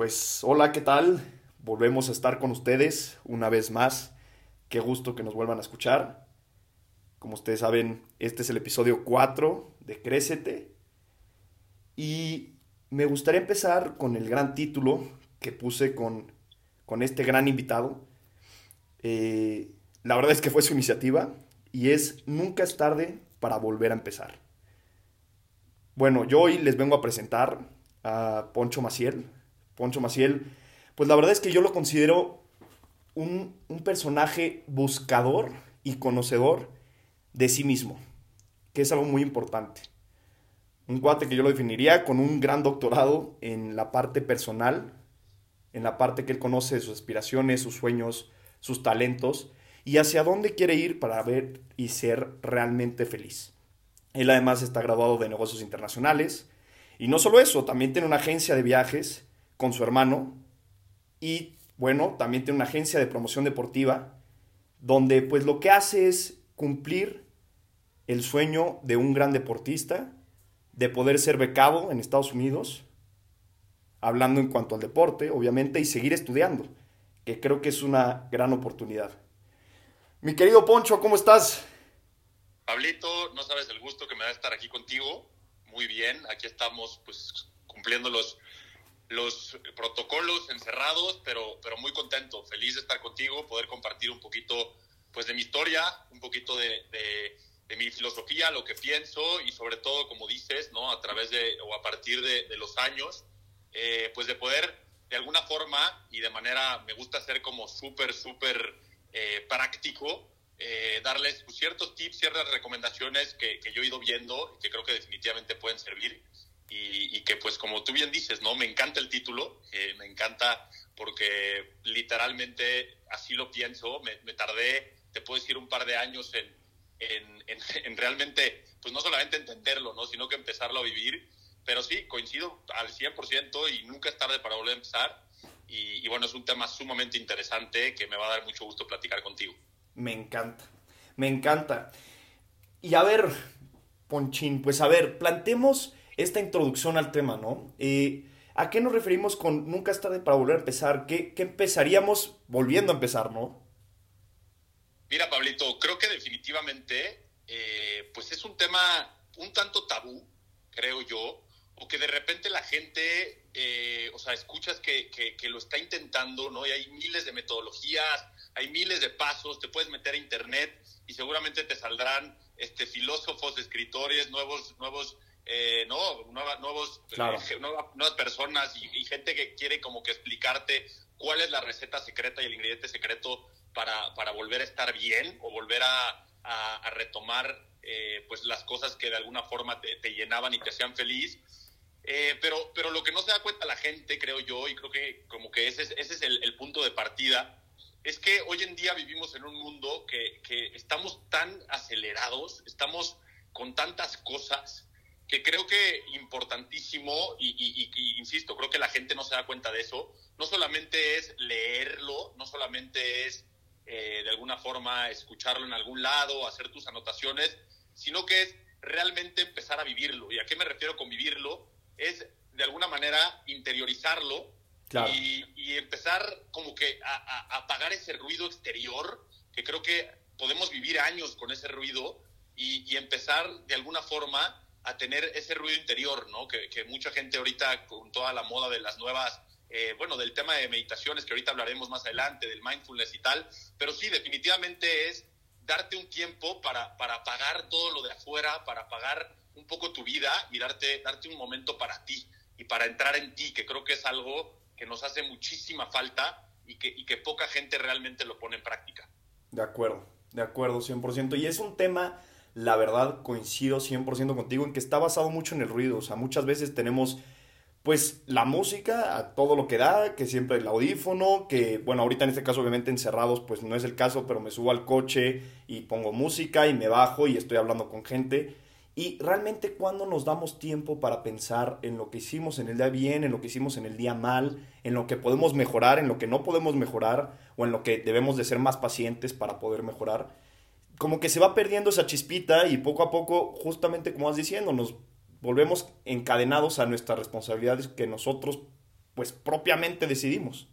Pues hola, ¿qué tal? Volvemos a estar con ustedes una vez más. Qué gusto que nos vuelvan a escuchar. Como ustedes saben, este es el episodio 4 de Crécete. Y me gustaría empezar con el gran título que puse con, con este gran invitado. Eh, la verdad es que fue su iniciativa y es Nunca es tarde para volver a empezar. Bueno, yo hoy les vengo a presentar a Poncho Maciel. Poncho Maciel, pues la verdad es que yo lo considero un, un personaje buscador y conocedor de sí mismo, que es algo muy importante. Un cuate que yo lo definiría con un gran doctorado en la parte personal, en la parte que él conoce sus aspiraciones, sus sueños, sus talentos y hacia dónde quiere ir para ver y ser realmente feliz. Él además está graduado de negocios internacionales y no solo eso, también tiene una agencia de viajes con su hermano y bueno, también tiene una agencia de promoción deportiva donde pues lo que hace es cumplir el sueño de un gran deportista de poder ser becado en Estados Unidos, hablando en cuanto al deporte, obviamente, y seguir estudiando, que creo que es una gran oportunidad. Mi querido Poncho, ¿cómo estás? Pablito, no sabes el gusto que me da estar aquí contigo. Muy bien, aquí estamos pues cumpliendo los, los protocolos encerrados, pero, pero muy contento, feliz de estar contigo, poder compartir un poquito pues de mi historia, un poquito de, de, mi filosofía, lo que pienso y sobre todo, como dices, ¿no? a través de o a partir de, los años, eh, pues de poder de alguna forma y de manera, me gusta ser como súper, súper eh, práctico, eh, darles pues, ciertos tips, ciertas recomendaciones que, que, yo he ido viendo y que creo que definitivamente pueden servir. Y, y, que pues como tú bien dices, ¿no? Me encanta el título, eh, me encanta porque literalmente así lo pienso, me, me, tardé, te puedo decir, un par de años en, en, en, en, realmente, pues no solamente entenderlo, ¿no? Sino que empezarlo a vivir. Pero sí, coincido al 100% y nunca es tarde para volver a empezar. Y, y bueno, es un tema sumamente interesante que me va a dar mucho gusto platicar contigo. Me encanta, me encanta. Y a ver, Ponchín, pues a ver, plantemos esta introducción al tema, ¿no? Eh, ¿A qué nos referimos con nunca es tarde para volver a empezar? ¿Qué, qué empezaríamos volviendo a empezar, no? Mira, Pablito, creo que definitivamente, eh, pues es un tema un tanto tabú, creo yo, o que de repente la gente, eh, o sea, escuchas que, que, que, lo está intentando, ¿no? Y hay miles de metodologías, hay miles de pasos, te puedes meter a internet y seguramente te saldrán este, filósofos, escritores, nuevos, nuevos, eh, no, nueva, nuevos, claro. eh, nuevas, nuevas, personas y, y, gente que quiere como que explicarte cuál es la receta secreta y el ingrediente secreto para, para volver a estar bien o volver a, a, a retomar eh, pues las cosas que de alguna forma te, te llenaban y te hacían feliz. Eh, pero, pero lo que no se da cuenta la gente, creo yo, y creo que como que ese es, ese es el, el punto de partida, es que hoy en día vivimos en un mundo que, que estamos tan acelerados, estamos con tantas cosas, que creo que importantísimo, y, y, y, insisto, creo que la gente no se da cuenta de eso, no solamente es leerlo, no solamente es eh, de alguna forma escucharlo en algún lado, hacer tus anotaciones, sino que es realmente empezar a vivirlo. ¿Y a qué me refiero con vivirlo? Es de alguna manera interiorizarlo Claro. Y, y, empezar como que a, a, apagar ese ruido exterior, que creo que podemos vivir años con ese ruido y, y empezar de alguna forma a tener ese ruido interior, ¿no? Que, que, mucha gente ahorita con toda la moda de las nuevas, eh, bueno, del tema de meditaciones, que ahorita hablaremos más adelante, del mindfulness y tal, pero sí, definitivamente es darte un tiempo para, para apagar todo lo de afuera, para apagar un poco tu vida y darte, darte un momento para ti y para entrar en ti, que creo que es algo que nos hace muchísima falta y que, y que poca gente realmente lo pone en práctica. De acuerdo, de acuerdo, 100%. Y es un tema, la verdad, coincido 100% contigo, en que está basado mucho en el ruido. O sea, muchas veces tenemos, pues, la música a todo lo que da, que siempre el audífono, que, bueno, ahorita en este caso, obviamente, encerrados, pues no es el caso, pero me subo al coche y pongo música y me bajo y estoy hablando con gente. Y realmente cuando nos damos tiempo para pensar en lo que hicimos en el día bien, en lo que hicimos en el día mal, en lo que podemos mejorar, en lo que no podemos mejorar o en lo que debemos de ser más pacientes para poder mejorar, como que se va perdiendo esa chispita y poco a poco, justamente como vas diciendo, nos volvemos encadenados a nuestras responsabilidades que nosotros pues propiamente decidimos.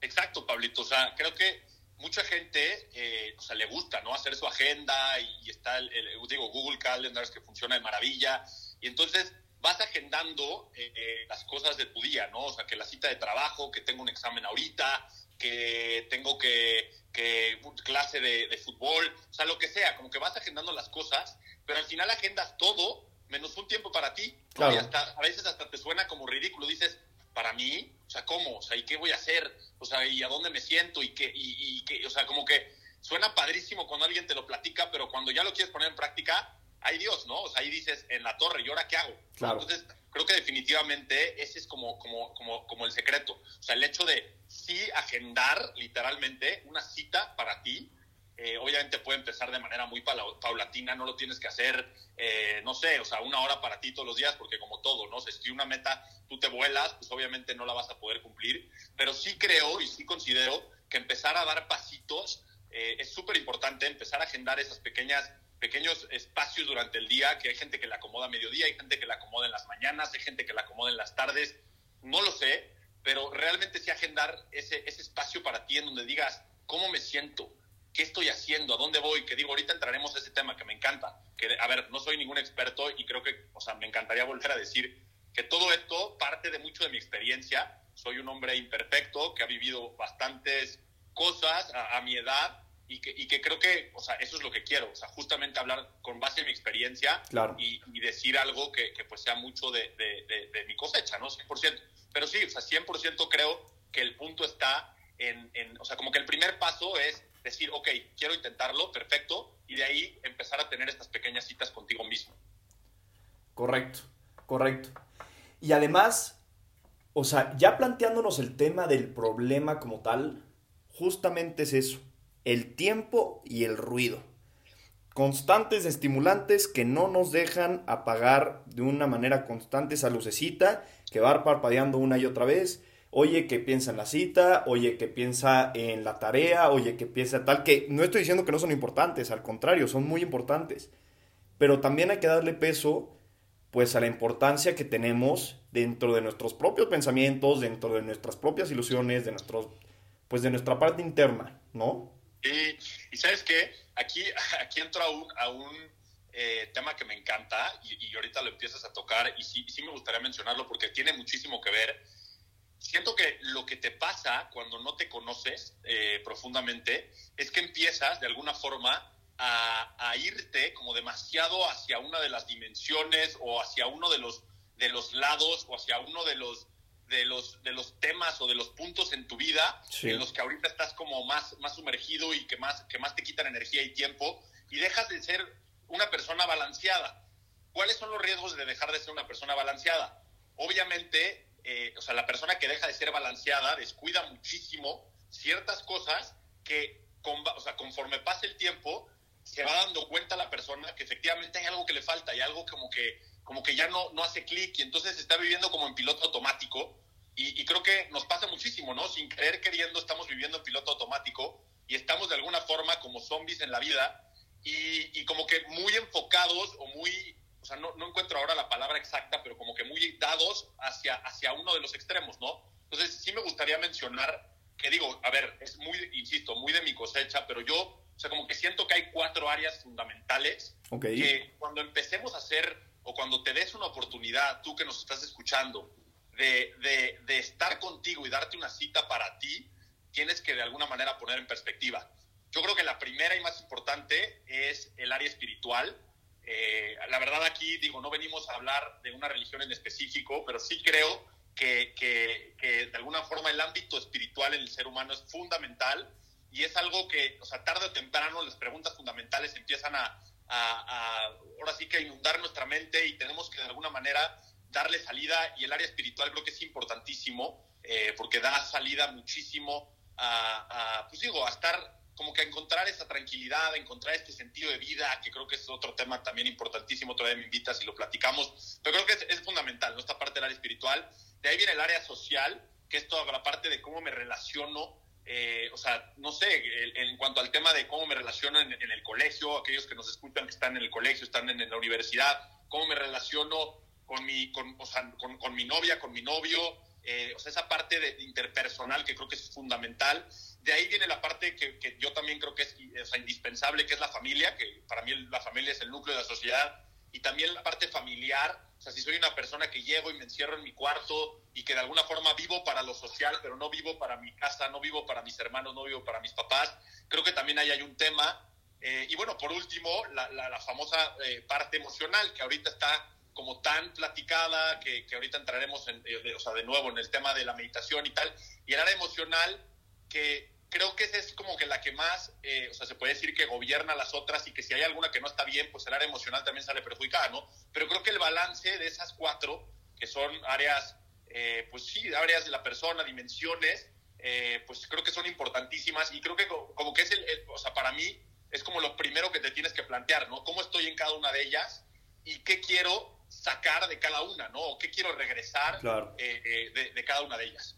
Exacto, Pablito. O sea, creo que mucha gente, eh, o sea, le gusta, ¿no? Hacer su agenda y, está, el, digo, Google Calendars que funciona de maravilla. Y entonces vas agendando eh, eh, las cosas de tu día, ¿no? O sea, que la cita de trabajo, que tengo un examen ahorita, que tengo que, que clase de, de, fútbol, o sea, lo que sea, como que vas agendando las cosas, pero al final agendas todo menos un tiempo para ti. Y hasta, a veces hasta te suena como ridículo, dices, para mí, o sea, ¿cómo? O sea, ¿y qué voy a hacer? O sea, ¿y a dónde me siento? Y qué, y, y o sea, como que suena padrísimo cuando alguien te lo platica, pero cuando ya lo quieres poner en práctica, hay Dios, ¿no? O sea, ahí dices, en la torre, ¿y ahora qué hago? Claro. Entonces, creo que definitivamente ese es como, como, como, como el secreto. O sea, el hecho de sí agendar literalmente una cita para ti, eh, obviamente puede empezar de manera muy paulatina, no lo tienes que hacer, eh, no sé, o sea, una hora para ti todos los días, porque como todo, ¿no? si una meta tú te vuelas, pues obviamente no la vas a poder cumplir, pero sí creo y sí considero que empezar a dar pasitos eh, es súper importante, empezar a agendar esas pequeñas pequeños espacios durante el día, que hay gente que la acomoda a mediodía, hay gente que la acomoda en las mañanas, hay gente que la acomoda en las tardes, no lo sé, pero realmente sí agendar ese, ese espacio para ti en donde digas, ¿cómo me siento? ¿qué estoy haciendo? ¿A dónde voy? Que digo, ahorita entraremos a ese tema que me encanta. Que, a ver, no soy ningún experto y creo que, o sea, me encantaría volver a decir que todo esto parte de mucho de mi experiencia. Soy un hombre imperfecto que ha vivido bastantes cosas a, mi edad y que, y que, creo que, o sea, eso es lo que quiero, o sea, justamente hablar con base en mi experiencia y, decir algo que, que, pues sea mucho de, de, de, mi cosecha, ¿no? 100%. Pero sí, o sea, 100% creo que el punto está en, en, o sea, como que el primer paso es decir, ok, quiero intentarlo, perfecto, y de ahí empezar a tener estas pequeñas citas contigo mismo. Correcto, correcto. Y además, o sea, ya planteándonos el tema del problema como tal, justamente es eso, el tiempo y el ruido. Constantes estimulantes que no nos dejan apagar de una manera constante esa lucecita que va parpadeando una y otra vez oye que piensa en la cita, oye que piensa en la tarea, oye que piensa tal, que no estoy diciendo que no son importantes, al contrario, son muy importantes, pero también hay que darle peso pues a la importancia que tenemos dentro de nuestros propios pensamientos, dentro de nuestras propias ilusiones, de nuestros pues de nuestra parte interna, ¿no? Y, y sabes qué, aquí, aquí entro a un, a un eh, tema que me encanta y, y, ahorita lo empiezas a tocar y sí, sí me gustaría mencionarlo porque tiene muchísimo que ver. Siento que lo que te pasa cuando no te conoces eh, profundamente es que empiezas de alguna forma a, irte como demasiado hacia una de las dimensiones o hacia uno de los, de los lados o hacia uno de los, de los, de los temas o de los puntos en tu vida en los que ahorita estás como más, más sumergido y que más, que más te quitan energía y tiempo y dejas de ser una persona balanceada. ¿Cuáles son los riesgos de dejar de ser una persona balanceada? Obviamente eh, o sea, la persona que deja de ser balanceada descuida muchísimo ciertas cosas que, o sea, conforme pase el tiempo, se va dando cuenta la persona que efectivamente hay algo que le falta, hay algo como que, como que ya no, no hace clic y entonces está viviendo como en piloto automático. Y, y, creo que nos pasa muchísimo, ¿no? Sin querer queriendo estamos viviendo en piloto automático y estamos de alguna forma como zombies en la vida y, y como que muy enfocados o muy o sea, no, no, encuentro ahora la palabra exacta, pero como que muy dados hacia, hacia uno de los extremos, ¿no? Entonces, sí me gustaría mencionar que digo, a ver, es muy, insisto, muy de mi cosecha, pero yo, o sea, como que siento que hay cuatro áreas fundamentales que cuando empecemos a hacer, o cuando te des una oportunidad, tú que nos estás escuchando, de, de, de estar contigo y darte una cita para ti, tienes que de alguna manera poner en perspectiva. Yo creo que la primera y más importante es el área espiritual, eh, la verdad aquí, digo, no venimos a hablar de una religión en específico, pero sí creo que, que, de alguna forma el ámbito espiritual en el ser humano es fundamental y es algo que, o sea, tarde o temprano las preguntas fundamentales empiezan a, a, ahora sí que a inundar nuestra mente y tenemos que de alguna manera darle salida y el área espiritual creo que es importantísimo eh, porque da salida muchísimo a, a, pues digo, a estar como que encontrar esa tranquilidad, encontrar este sentido de vida, que creo que es otro tema también importantísimo, otra vez me invitas y lo platicamos, pero creo que es, fundamental, ¿no? Esta parte del área espiritual. De ahí viene el área social, que es toda la parte de cómo me relaciono, eh, o sea, no sé, en cuanto al tema de cómo me relaciono en, el colegio, aquellos que nos escuchan que están en el colegio, están en, la universidad, cómo me relaciono con mi, con, o sea, con, mi novia, con mi novio, eh, o sea, esa parte de, interpersonal que creo que es fundamental. De ahí viene la parte que, yo también creo que es indispensable, que es la familia, que para mí la familia es el núcleo de la sociedad, y también la parte familiar, o sea, si soy una persona que llego y me encierro en mi cuarto y que de alguna forma vivo para lo social, pero no vivo para mi casa, no vivo para mis hermanos, no vivo para mis papás, creo que también ahí hay un tema. Eh, y bueno, por último, la, la, famosa eh, parte emocional, que ahorita está como tan platicada, que, ahorita entraremos en, eh, o sea, de nuevo en el tema de la meditación y tal, y el área emocional, que creo que esa es como que la que más, eh, o sea, se puede decir que gobierna las otras y que si hay alguna que no está bien, pues el área emocional también sale perjudicada, ¿no? Pero creo que el balance de esas cuatro, que son áreas, eh, pues sí, áreas de la persona, dimensiones, pues creo que son importantísimas y creo que como que es el, o sea, para mí es como lo primero que te tienes que plantear, ¿no? ¿Cómo estoy en cada una de ellas y qué quiero sacar de cada una, ¿no? qué quiero regresar eh, eh, de, cada una de ellas.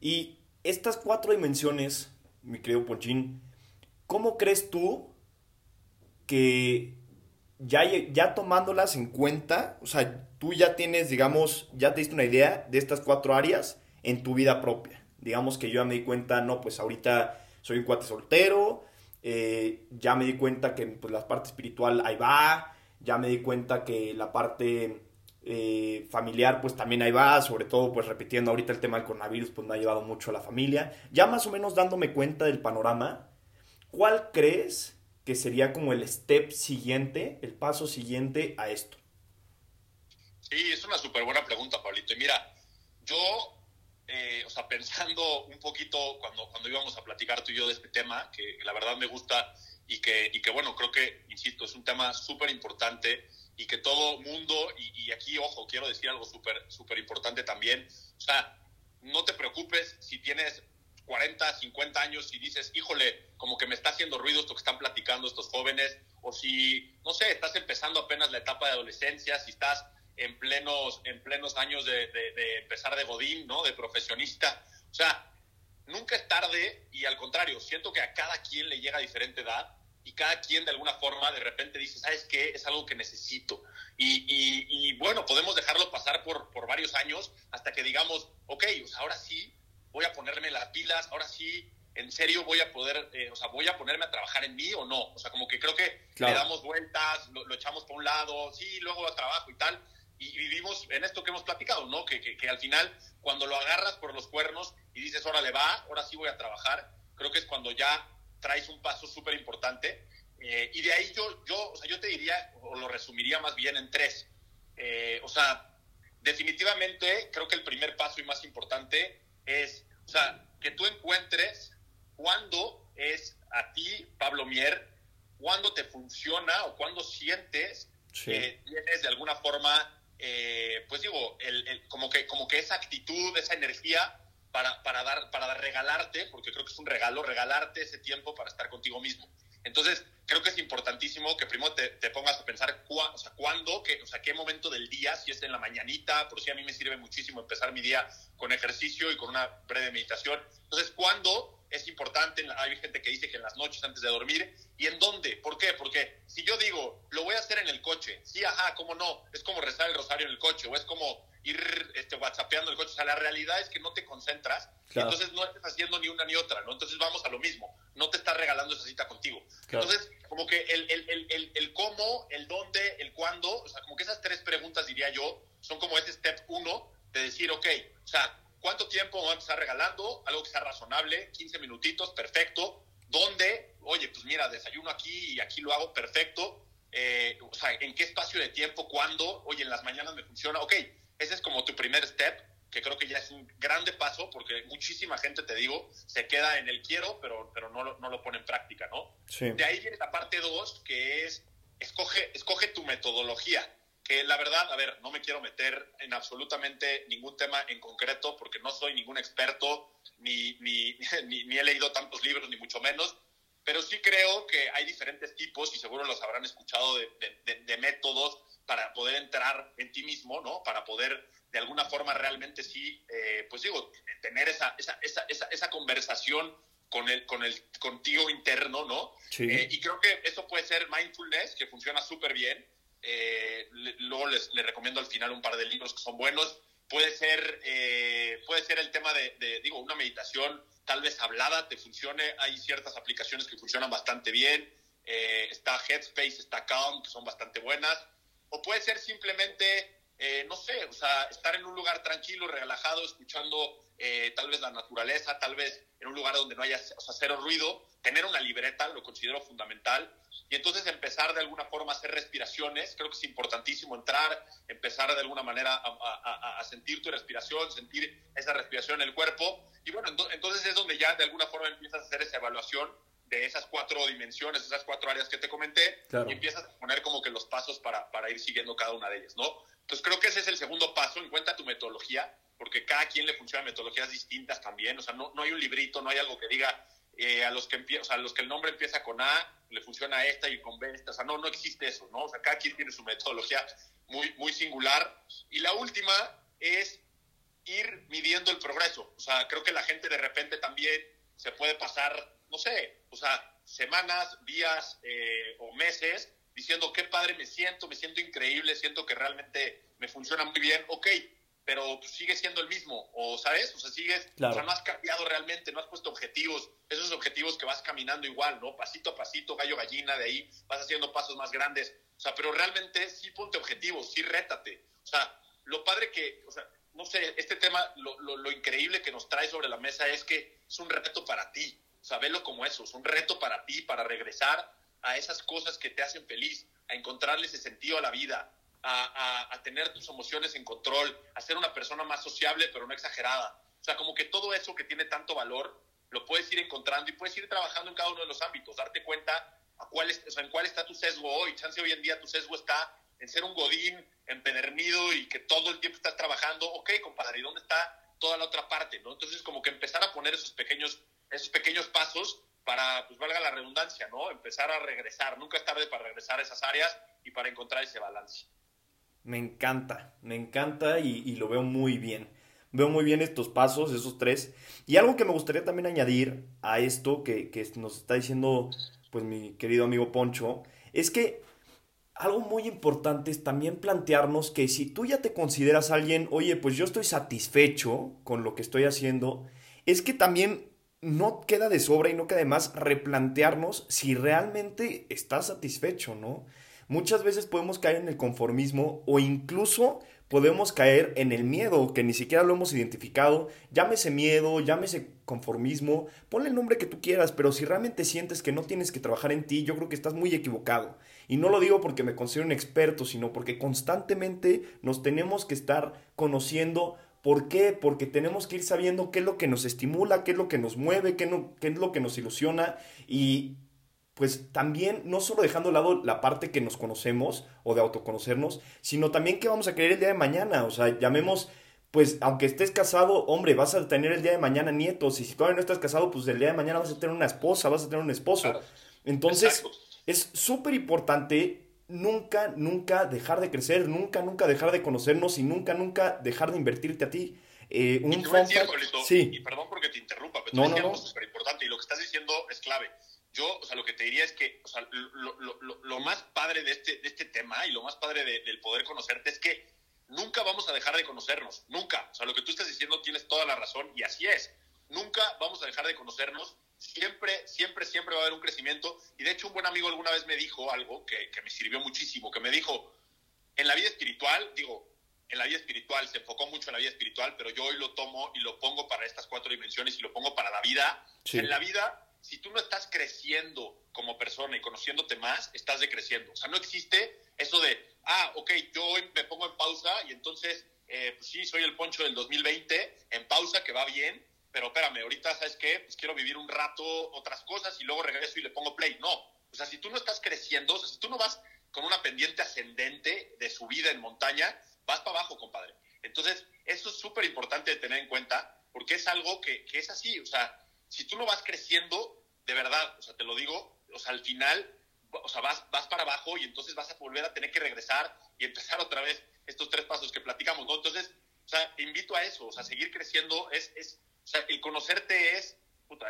Y estas cuatro dimensiones, mi querido Ponchín, ¿cómo crees tú que ya, ya tomándolas en cuenta, o sea, tú ya tienes, digamos, ya te diste una idea de estas cuatro áreas en tu vida propia? Digamos que yo ya me di cuenta, no, pues ahorita soy un cuate soltero, eh, ya me di cuenta que pues, la parte espiritual ahí va, ya me di cuenta que la parte eh, familiar pues también ahí va, sobre todo pues repitiendo ahorita el tema del coronavirus pues me ha llevado mucho a la familia, ya más o menos dándome cuenta del panorama, ¿cuál crees que sería como el step siguiente, el paso siguiente a esto? Sí, es una súper buena pregunta, Pablito. Y mira, yo, eh, o sea, pensando un poquito cuando, cuando íbamos a platicar tú y yo de este tema, que la verdad me gusta y que, y que bueno, creo que, insisto, es un tema súper importante y que todo mundo, y, aquí, ojo, quiero decir algo súper súper importante también, o sea, no te preocupes si tienes 40, 50 años y dices, híjole, como que me está haciendo ruido esto que están platicando estos jóvenes, o si, no sé, estás empezando apenas la etapa de adolescencia, si estás en plenos, en plenos años de, de, de empezar de godín, ¿no? De profesionista. O sea, nunca es tarde y al contrario, siento que a cada quien le llega a diferente edad y cada quien de alguna forma de repente dice, ¿sabes qué? Es algo que necesito. Y, bueno, podemos dejarlo pasar por, por, varios años hasta que digamos, ok, ahora sí voy a ponerme las pilas, ahora sí, en serio voy a poder, eh, o sea, voy a ponerme a trabajar en mí o no. O sea, como que creo que le damos vueltas, lo, echamos por un lado, sí, luego a trabajo y tal. Y vivimos en esto que hemos platicado, ¿no? Que, que, que al final, cuando lo agarras por los cuernos y dices, órale, va, ahora sí voy a trabajar, creo que es cuando ya traes un paso súper importante. Eh, y de ahí yo, yo, o sea, yo te diría, o lo resumiría más bien en tres. Eh, o sea, definitivamente creo que el primer paso y más importante es, o sea, que tú encuentres cuándo es a ti, Pablo Mier, cuándo te funciona o cuándo sientes que tienes de alguna forma, eh, pues digo, como, que, como que esa actitud, esa energía para, para, dar, para regalarte, porque creo que es un regalo, regalarte ese tiempo para estar contigo mismo. Entonces, creo que es importantísimo que primero te, te pongas a pensar o sea, cuándo, qué, o sea, qué momento del día, si es en la mañanita, por si a mí me sirve muchísimo empezar mi día con ejercicio y con una breve meditación. Entonces, ¿cuándo es importante? Hay gente que dice que en las noches antes de dormir. ¿Y en dónde? ¿Por qué? Porque si yo digo, lo voy a hacer en el coche, sí, ajá, ¿cómo no? Es como rezar el rosario en el coche, o es como ir este, whatsappeando el coche. O sea, la realidad es que no te concentras, entonces no estás haciendo ni una ni otra, ¿no? Entonces vamos a lo mismo, no te estás regalando esa cita contigo. Entonces, como que el, el, el, el, cómo, el dónde, el cuándo, o sea, como que esas tres preguntas, diría yo, son como ese step uno de decir, ok, o sea, ¿cuánto tiempo vamos a estar regalando? Algo que sea razonable, 15 minutitos, perfecto. ¿Dónde? Oye, pues mira, desayuno aquí y aquí lo hago perfecto. Eh, o sea, ¿en qué espacio de tiempo? ¿Cuándo? Oye, en las mañanas me funciona. Ok, ese es como tu primer step, que creo que ya es un grande paso, porque muchísima gente, te digo, se queda en el quiero, pero, pero no, lo, no lo pone en práctica, ¿no? De ahí viene la parte dos, que es, escoge, escoge tu metodología que la verdad, a ver, no me quiero meter en absolutamente ningún tema en concreto porque no soy ningún experto, ni, ni, ni, he leído tantos libros, ni mucho menos, pero sí creo que hay diferentes tipos, y seguro los habrán escuchado, de, de métodos para poder entrar en ti mismo, ¿no? Para poder de alguna forma realmente sí, eh, pues digo, tener esa, esa, esa, esa, conversación con el, con el contigo interno, ¿no? Sí. Eh, y creo que eso puede ser mindfulness, que funciona súper bien. Eh, luego les, recomiendo al final un par de libros que son buenos. puede ser, eh, puede ser el tema de, digo, una meditación tal vez hablada te funcione. Hay ciertas aplicaciones que funcionan bastante bien. Eh, está Headspace, está Calm, que son bastante buenas. O puede ser simplemente, eh, no sé, sea, estar en un lugar tranquilo, relajado, escuchando tal vez la naturaleza, tal vez en un lugar donde no haya o sea, cero ruido. Tener una libreta lo considero fundamental y entonces empezar de alguna forma a hacer respiraciones, creo que es importantísimo entrar, empezar de alguna manera a, sentir tu respiración, sentir esa respiración en el cuerpo. Y bueno, entonces es donde ya de alguna forma empiezas a hacer esa evaluación de esas cuatro dimensiones, esas cuatro áreas que te comenté, y empiezas a poner como que los pasos para, para ir siguiendo cada una de ellas, ¿no? Entonces creo que ese es el segundo paso, en cuenta tu metodología, porque cada quien le funciona metodologías distintas también, o sea, no, no hay un librito, no hay algo que diga, eh, a, los que o sea, a los que el nombre empieza con A, le funciona esta y con B esta. O sea, no, no existe eso, ¿no? O sea, cada quien tiene su metodología muy, muy singular. Y la última es ir midiendo el progreso. O sea, creo que la gente de repente también se puede pasar, no sé, o sea, semanas, días eh, o meses diciendo qué padre me siento, me siento increíble, siento que realmente me funciona muy bien. Ok, pero sigue siendo el mismo, o sabes, o sea, sigues, o sea, no has cambiado realmente, no has puesto objetivos, esos objetivos que vas caminando igual, ¿no? Pasito a pasito, gallo gallina, de ahí vas haciendo pasos más grandes, o sea, pero realmente sí ponte objetivos, sí rétate, o sea, lo padre que, o sea, no sé, este tema, lo, lo, lo increíble que nos trae sobre la mesa es que es un reto para ti, o sea, velo como eso, es un reto para ti, para regresar a esas cosas que te hacen feliz, a encontrarle ese sentido a la vida, a, tener tus emociones en control, a ser una persona más sociable pero no exagerada. O sea, como que todo eso que tiene tanto valor lo puedes ir encontrando y puedes ir trabajando en cada uno de los ámbitos, darte cuenta a cuál es, en cuál está tu sesgo hoy. Chance hoy en día tu sesgo está en ser un godín empedernido y que todo el tiempo estás trabajando. Ok, compadre, ¿y dónde está toda la otra parte? ¿no? Entonces, como que empezar a poner esos pequeños, esos pequeños pasos para, pues valga la redundancia, ¿no? Empezar a regresar. Nunca es tarde para regresar a esas áreas y para encontrar ese balance. Me encanta, me encanta y, lo veo muy bien. Veo muy bien estos pasos, esos tres. Y algo que me gustaría también añadir a esto que, que nos está diciendo pues mi querido amigo Poncho, es que algo muy importante es también plantearnos que si tú ya te consideras alguien, oye, pues yo estoy satisfecho con lo que estoy haciendo, es que también no queda de sobra y no queda de más replantearnos si realmente estás satisfecho, ¿no? Muchas veces podemos caer en el conformismo o incluso podemos caer en el miedo, que ni siquiera lo hemos identificado. Llámese miedo, llámese conformismo, ponle el nombre que tú quieras, pero si realmente sientes que no tienes que trabajar en ti, yo creo que estás muy equivocado. Y no lo digo porque me considero un experto, sino porque constantemente nos tenemos que estar conociendo. ¿Por qué? Porque tenemos que ir sabiendo qué es lo que nos estimula, qué es lo que nos mueve, qué, no, qué es lo que nos ilusiona. Y pues también no solo dejando de lado la parte que nos conocemos o de autoconocernos, sino también que vamos a querer el día de mañana, o sea, llamemos, pues aunque estés casado, hombre, vas a tener el día de mañana nietos, y si todavía no estás casado, pues el día de mañana vas a tener una esposa, vas a tener un esposo. Entonces, es súper importante nunca, nunca dejar de crecer, nunca, nunca dejar de conocernos y nunca, nunca dejar de invertirte a ti. Eh, un y sí. y perdón porque te interrumpa, pero no, no, no. súper importante y lo que estás diciendo es clave yo, o sea, lo que te diría es que, o sea, lo, lo, lo, más padre de este, de este tema y lo más padre del poder conocerte es que nunca vamos a dejar de conocernos, nunca. O sea, lo que tú estás diciendo tienes toda la razón y así es. Nunca vamos a dejar de conocernos. Siempre, siempre, siempre va a haber un crecimiento. Y de hecho, un buen amigo alguna vez me dijo algo que, que me sirvió muchísimo, que me dijo, en la vida espiritual, digo, en la vida espiritual, se enfocó mucho en la vida espiritual, pero yo hoy lo tomo y lo pongo para estas cuatro dimensiones y lo pongo para la vida. En la vida si tú no estás creciendo como persona y conociéndote más, estás decreciendo. O sea, no existe eso de, ah, ok, yo hoy me pongo en pausa y entonces, eh, pues sí, soy el poncho del 2020, en pausa, que va bien, pero espérame, ahorita, ¿sabes qué? Pues quiero vivir un rato otras cosas y luego regreso y le pongo play. No, o sea, si tú no estás creciendo, o sea, si tú no vas con una pendiente ascendente de subida en montaña, vas para abajo, compadre. Entonces, eso es súper importante de tener en cuenta porque es algo que, que es así, o sea, si tú no vas creciendo, de verdad, o sea, te lo digo, o sea, al final, o sea, vas, vas para abajo y entonces vas a volver a tener que regresar y empezar otra vez estos tres pasos que platicamos, ¿no? Entonces, o sea, te invito a eso, o sea, seguir creciendo es, es o sea, el conocerte es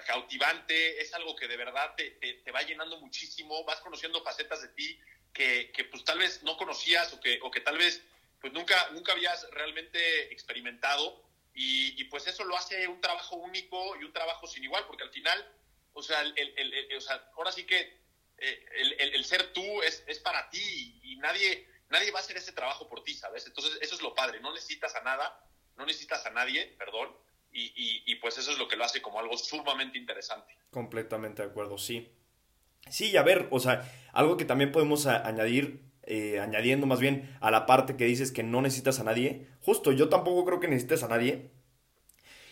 cautivante, es algo que de verdad te, te, va llenando muchísimo, vas conociendo facetas de ti que, que, pues tal vez no conocías o que, o que tal vez pues nunca, nunca habías realmente experimentado y, pues eso lo hace un trabajo único y un trabajo sin igual, porque al final, o sea, el, o sea ahora sí que eh, el, ser tú es, es para ti y nadie, nadie va a hacer ese trabajo por ti, ¿sabes? Entonces eso es lo padre, no necesitas a nada, no necesitas a nadie, perdón, y, y, pues eso es lo que lo hace como algo sumamente interesante. Completamente de acuerdo, sí. Sí, a ver, o sea, algo que también podemos añadir, eh, añadiendo más bien a la parte que dices que no necesitas a nadie, justo yo tampoco creo que necesites a nadie.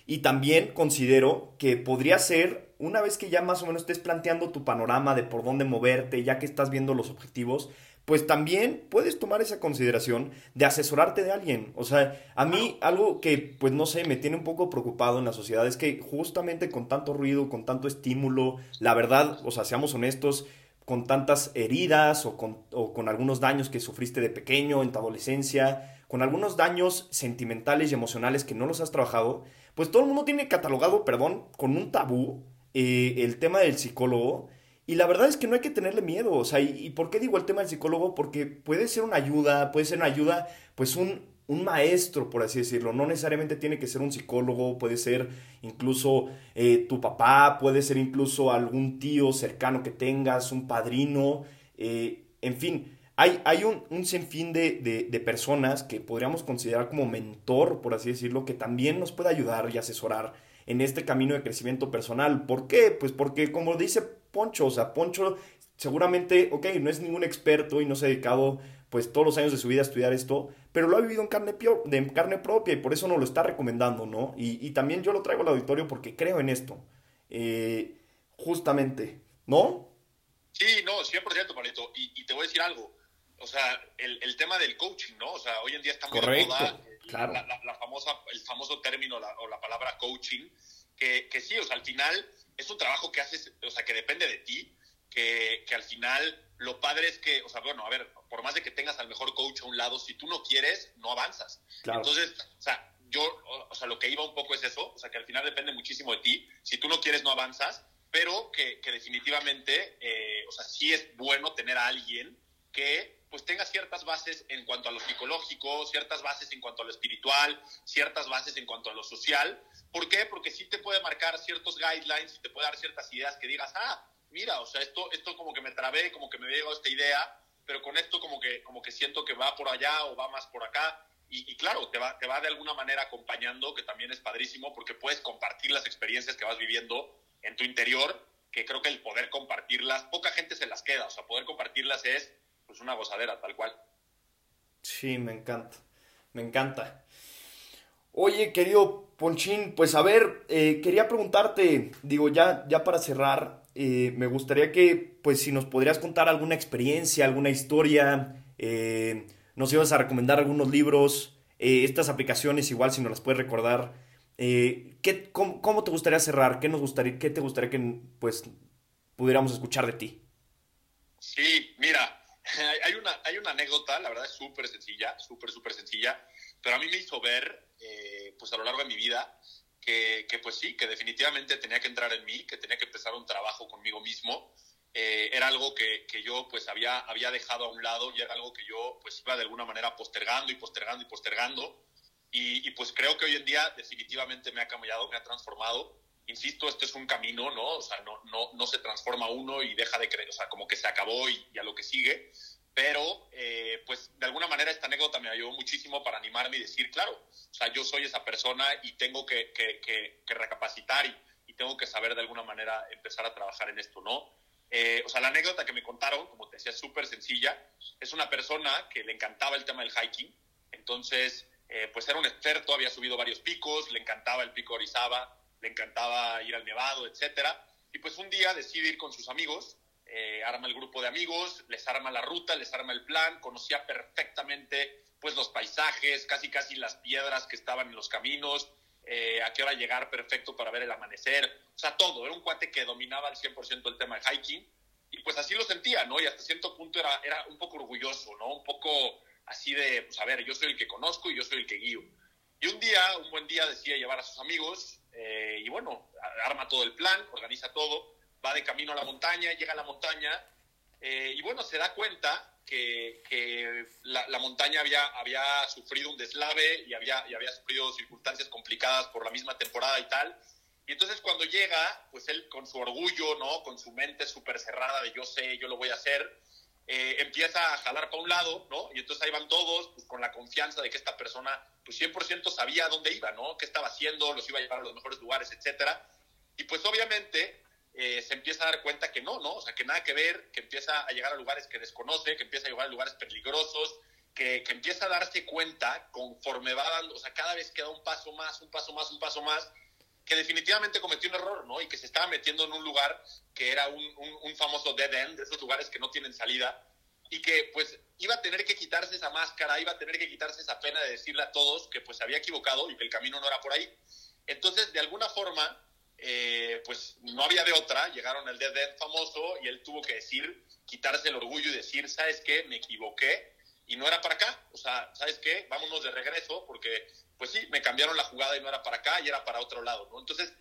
Y también considero que podría ser, una vez que ya más o menos estés planteando tu panorama de por dónde moverte, ya que estás viendo los objetivos, pues también puedes tomar esa consideración de asesorarte de alguien. O sea, a mí algo que, pues no sé, me tiene un poco preocupado en la sociedad es que justamente con tanto ruido, con tanto estímulo, la verdad, o sea, seamos honestos, con tantas heridas o con, o con algunos daños que sufriste de pequeño, en tu adolescencia, con algunos daños sentimentales y emocionales que no los has trabajado, pues todo el mundo tiene catalogado, perdón, con un tabú eh, el tema del psicólogo y la verdad es que no hay que tenerle miedo, o sea, ¿y, por qué digo el tema del psicólogo? Porque puede ser una ayuda, puede ser una ayuda, pues un, un maestro, por así decirlo, no necesariamente tiene que ser un psicólogo, puede ser incluso eh, tu papá, puede ser incluso algún tío cercano que tengas, un padrino, eh, en fin, hay, hay un, un sinfín de, de, de, personas que podríamos considerar como mentor, por así decirlo, que también nos puede ayudar y asesorar en este camino de crecimiento personal. ¿Por qué? Pues porque como dice Poncho, o sea, Poncho seguramente, ok, no es ningún experto y no se ha dedicado pues todos los años de su vida a estudiar esto, pero lo ha vivido en carne, de carne propia y por eso nos lo está recomendando, ¿no? Y, también yo lo traigo al auditorio porque creo en esto, eh, justamente, ¿no? Sí, no, 100%, Palito. Y, y te voy a decir algo, o sea, el, tema del coaching, ¿no? O sea, hoy en día está muy Correcto, claro. la, famosa, el famoso término o la palabra coaching, que, que sí, o sea, al final es un trabajo que haces, o sea, que depende de ti, que, que, al final lo padre es que, o sea, bueno, a ver, por más de que tengas al mejor coach a un lado, si tú no quieres, no avanzas. Entonces, o sea, yo, o, sea, lo que iba un poco es eso, o sea, que al final depende muchísimo de ti. Si tú no quieres, no avanzas, pero que, que definitivamente, eh, o sea, sí es bueno tener a alguien que pues tenga ciertas bases en cuanto a lo psicológico, ciertas bases en cuanto a lo espiritual, ciertas bases en cuanto a lo social. ¿Por qué? Porque sí te puede marcar ciertos guidelines y te puede dar ciertas ideas que digas, ah, mira, o sea, esto, esto como que me trabé, como que me llegado esta idea, pero con esto como que, como que siento que va por allá o va más por acá. Y, claro, te va, te va de alguna manera acompañando, que también es padrísimo, porque puedes compartir las experiencias que vas viviendo en tu interior, que creo que el poder compartirlas, poca gente se las queda, o sea, poder compartirlas es pues una gozadera, tal cual. Sí, me encanta, me encanta. Oye, querido Ponchín, pues a ver, eh, quería preguntarte, digo, ya, ya para cerrar, eh, me gustaría que, pues si nos podrías contar alguna experiencia, alguna historia, eh, nos ibas a recomendar algunos libros, estas aplicaciones igual si nos las puedes recordar. ¿qué, cómo, cómo, te gustaría cerrar? ¿Qué, nos gustaría, ¿Qué te gustaría que pues, pudiéramos escuchar de ti? Sí, mira, hay, una, hay una anécdota, la verdad es súper sencilla, súper, súper sencilla, pero a mí me hizo ver, pues a lo largo de mi vida, que, que, pues sí, que definitivamente tenía que entrar en mí, que tenía que empezar un trabajo conmigo mismo. Eh, era algo que, que, yo pues había, había dejado a un lado y era algo que yo pues iba de alguna manera postergando y postergando y postergando. Y, y pues creo que hoy en día definitivamente me ha cambiado, me ha transformado insisto, este es un camino, ¿no? O sea, no, no, no se transforma uno y deja de creer, o sea, como que se acabó y, a lo que sigue. Pero, eh, pues, de alguna manera esta anécdota me ayudó muchísimo para animarme y decir, claro, o sea, yo soy esa persona y tengo que, que, que, recapacitar y, y, tengo que saber de alguna manera empezar a trabajar en esto, ¿no? Eh, o sea, la anécdota que me contaron, como te decía, súper sencilla. Es una persona que le encantaba el tema del hiking. Entonces, eh, pues era un experto, había subido varios picos, le encantaba el pico Orizaba, le encantaba ir al Nevado, etcétera. Y pues un día decide ir con sus amigos, eh, arma el grupo de amigos, les arma la ruta, les arma el plan, conocía perfectamente pues los paisajes, casi casi las piedras que estaban en los caminos, eh, a qué hora llegar perfecto para ver el amanecer, o sea, todo, era un cuate que dominaba al 100% el tema de hiking, y pues así lo sentía, ¿no? Y hasta cierto punto era, era un poco orgulloso, ¿no? Un poco así de, pues a ver, yo soy el que conozco y yo soy el que guío. Y un día, un buen día, decía llevar a sus amigos, eh, y bueno, arma todo el plan, organiza todo, va de camino a la montaña, llega a la montaña eh, y bueno, se da cuenta que, que la, la, montaña había, había sufrido un deslave y había, y había sufrido circunstancias complicadas por la misma temporada y tal. Y entonces cuando llega, pues él con su orgullo, ¿no? Con su mente súper cerrada de yo sé, yo lo voy a hacer, eh, empieza a jalar para un lado, ¿no? Y entonces ahí van todos pues, con la confianza de que esta persona, pues 100% sabía dónde iba, ¿no? ¿Qué estaba haciendo? Los iba a llevar a los mejores lugares, etcétera. Y pues obviamente eh, se empieza a dar cuenta que no, ¿no? O sea, que nada que ver, que empieza a llegar a lugares que desconoce, que empieza a llegar a lugares peligrosos, que, que empieza a darse cuenta conforme va dando, o sea, cada vez queda un paso más, un paso más, un paso más, que definitivamente cometió un error, ¿no? Y que se estaba metiendo en un lugar que era un, un, famoso dead end, de esos lugares que no tienen salida, y que pues iba a tener que quitarse esa máscara, iba a tener que quitarse esa pena de decirle a todos que pues se había equivocado y que el camino no era por ahí. Entonces, de alguna forma, eh, pues no había de otra, llegaron al dead end famoso y él tuvo que decir, quitarse el orgullo y decir, ¿sabes qué? Me equivoqué y no era para acá. O sea, ¿sabes qué? Vámonos de regreso porque pues sí, me cambiaron la jugada y no era para acá y era para otro lado, ¿no? Entonces,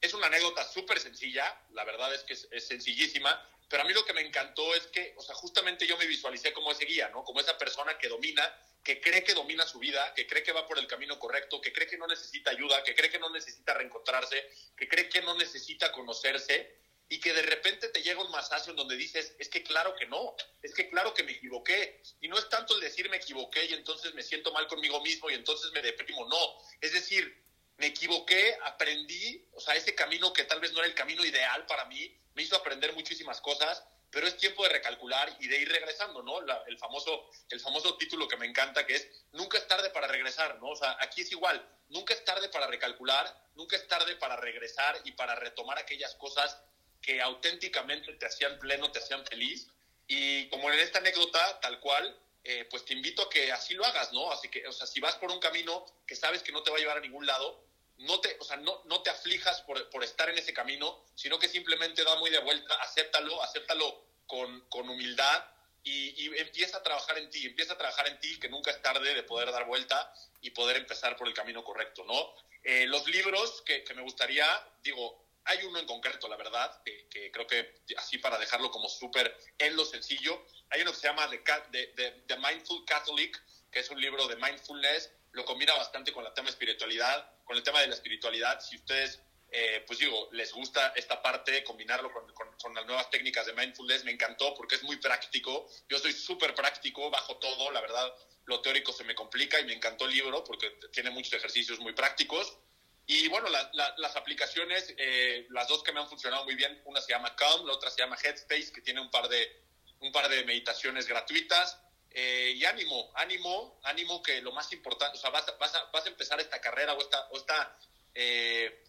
es una anécdota súper sencilla, la verdad es que es, sencillísima, pero a mí lo que me encantó es que, o sea, justamente yo me visualicé como ese guía, ¿no? Como esa persona que domina, que cree que domina su vida, que cree que va por el camino correcto, que cree que no necesita ayuda, que cree que no necesita reencontrarse, que cree que no necesita conocerse y que de repente te llega un masazo en donde dices, es que claro que no, es que claro que me equivoqué. Y no es tanto el decir me equivoqué y entonces me siento mal conmigo mismo y entonces me deprimo, no. Es decir, me equivoqué, aprendí, o sea, ese camino que tal vez no era el camino ideal para mí, me hizo aprender muchísimas cosas, pero es tiempo de recalcular y de ir regresando, ¿no? el, famoso, el famoso título que me encanta que es nunca es tarde para regresar, ¿no? O sea, aquí es igual, nunca es tarde para recalcular, nunca es tarde para regresar y para retomar aquellas cosas que auténticamente te hacían pleno, te hacían feliz. Y como en esta anécdota, tal cual, eh, pues te invito a que así lo hagas, ¿no? Así que, o sea, si vas por un camino que sabes que no te va a llevar a ningún lado, no te, o sea, no, no te aflijas por, por estar en ese camino, sino que simplemente da muy de vuelta, acéptalo, acéptalo con, con humildad y, y, empieza a trabajar en ti, empieza a trabajar en ti, que nunca es tarde de poder dar vuelta y poder empezar por el camino correcto, ¿no? Eh, los libros que, que me gustaría, digo, hay uno en concreto, la verdad, que, creo que así para dejarlo como súper en lo sencillo, hay uno que se llama The, Mindful Catholic, que es un libro de mindfulness, lo combina bastante con el tema espiritualidad, con el tema de la espiritualidad. Si ustedes, eh, pues digo, les gusta esta parte, combinarlo con, con, las nuevas técnicas de mindfulness, me encantó porque es muy práctico. Yo soy súper práctico, bajo todo, la verdad, lo teórico se me complica y me encantó el libro porque tiene muchos ejercicios muy prácticos. Y bueno, las aplicaciones, eh, las dos que me han funcionado muy bien, una se llama Calm, la otra se llama Headspace, que tiene un par de, un par de meditaciones gratuitas. Eh, y ánimo, ánimo, ánimo que lo más importante, o sea, vas, vas, a, vas a empezar esta carrera o esta, o esta eh,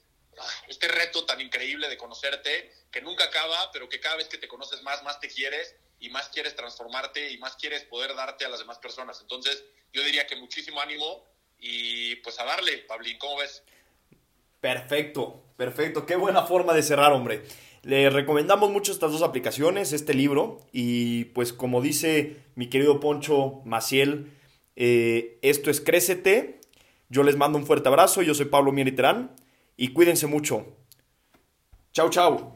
este reto tan increíble de conocerte, que nunca acaba, pero que cada vez que te conoces más, más te quieres y más quieres transformarte y más quieres poder darte a las demás personas. Entonces, yo diría que muchísimo ánimo y pues a darle, Pablín, ¿cómo ves? Perfecto, perfecto. Qué buena forma de cerrar, hombre. Le recomendamos mucho estas dos aplicaciones, este libro. Y pues como dice mi querido Poncho Maciel, eh, esto es Crécete. Yo les mando un fuerte abrazo. Yo soy Pablo Mieriterán. Y cuídense mucho. Chau, chau.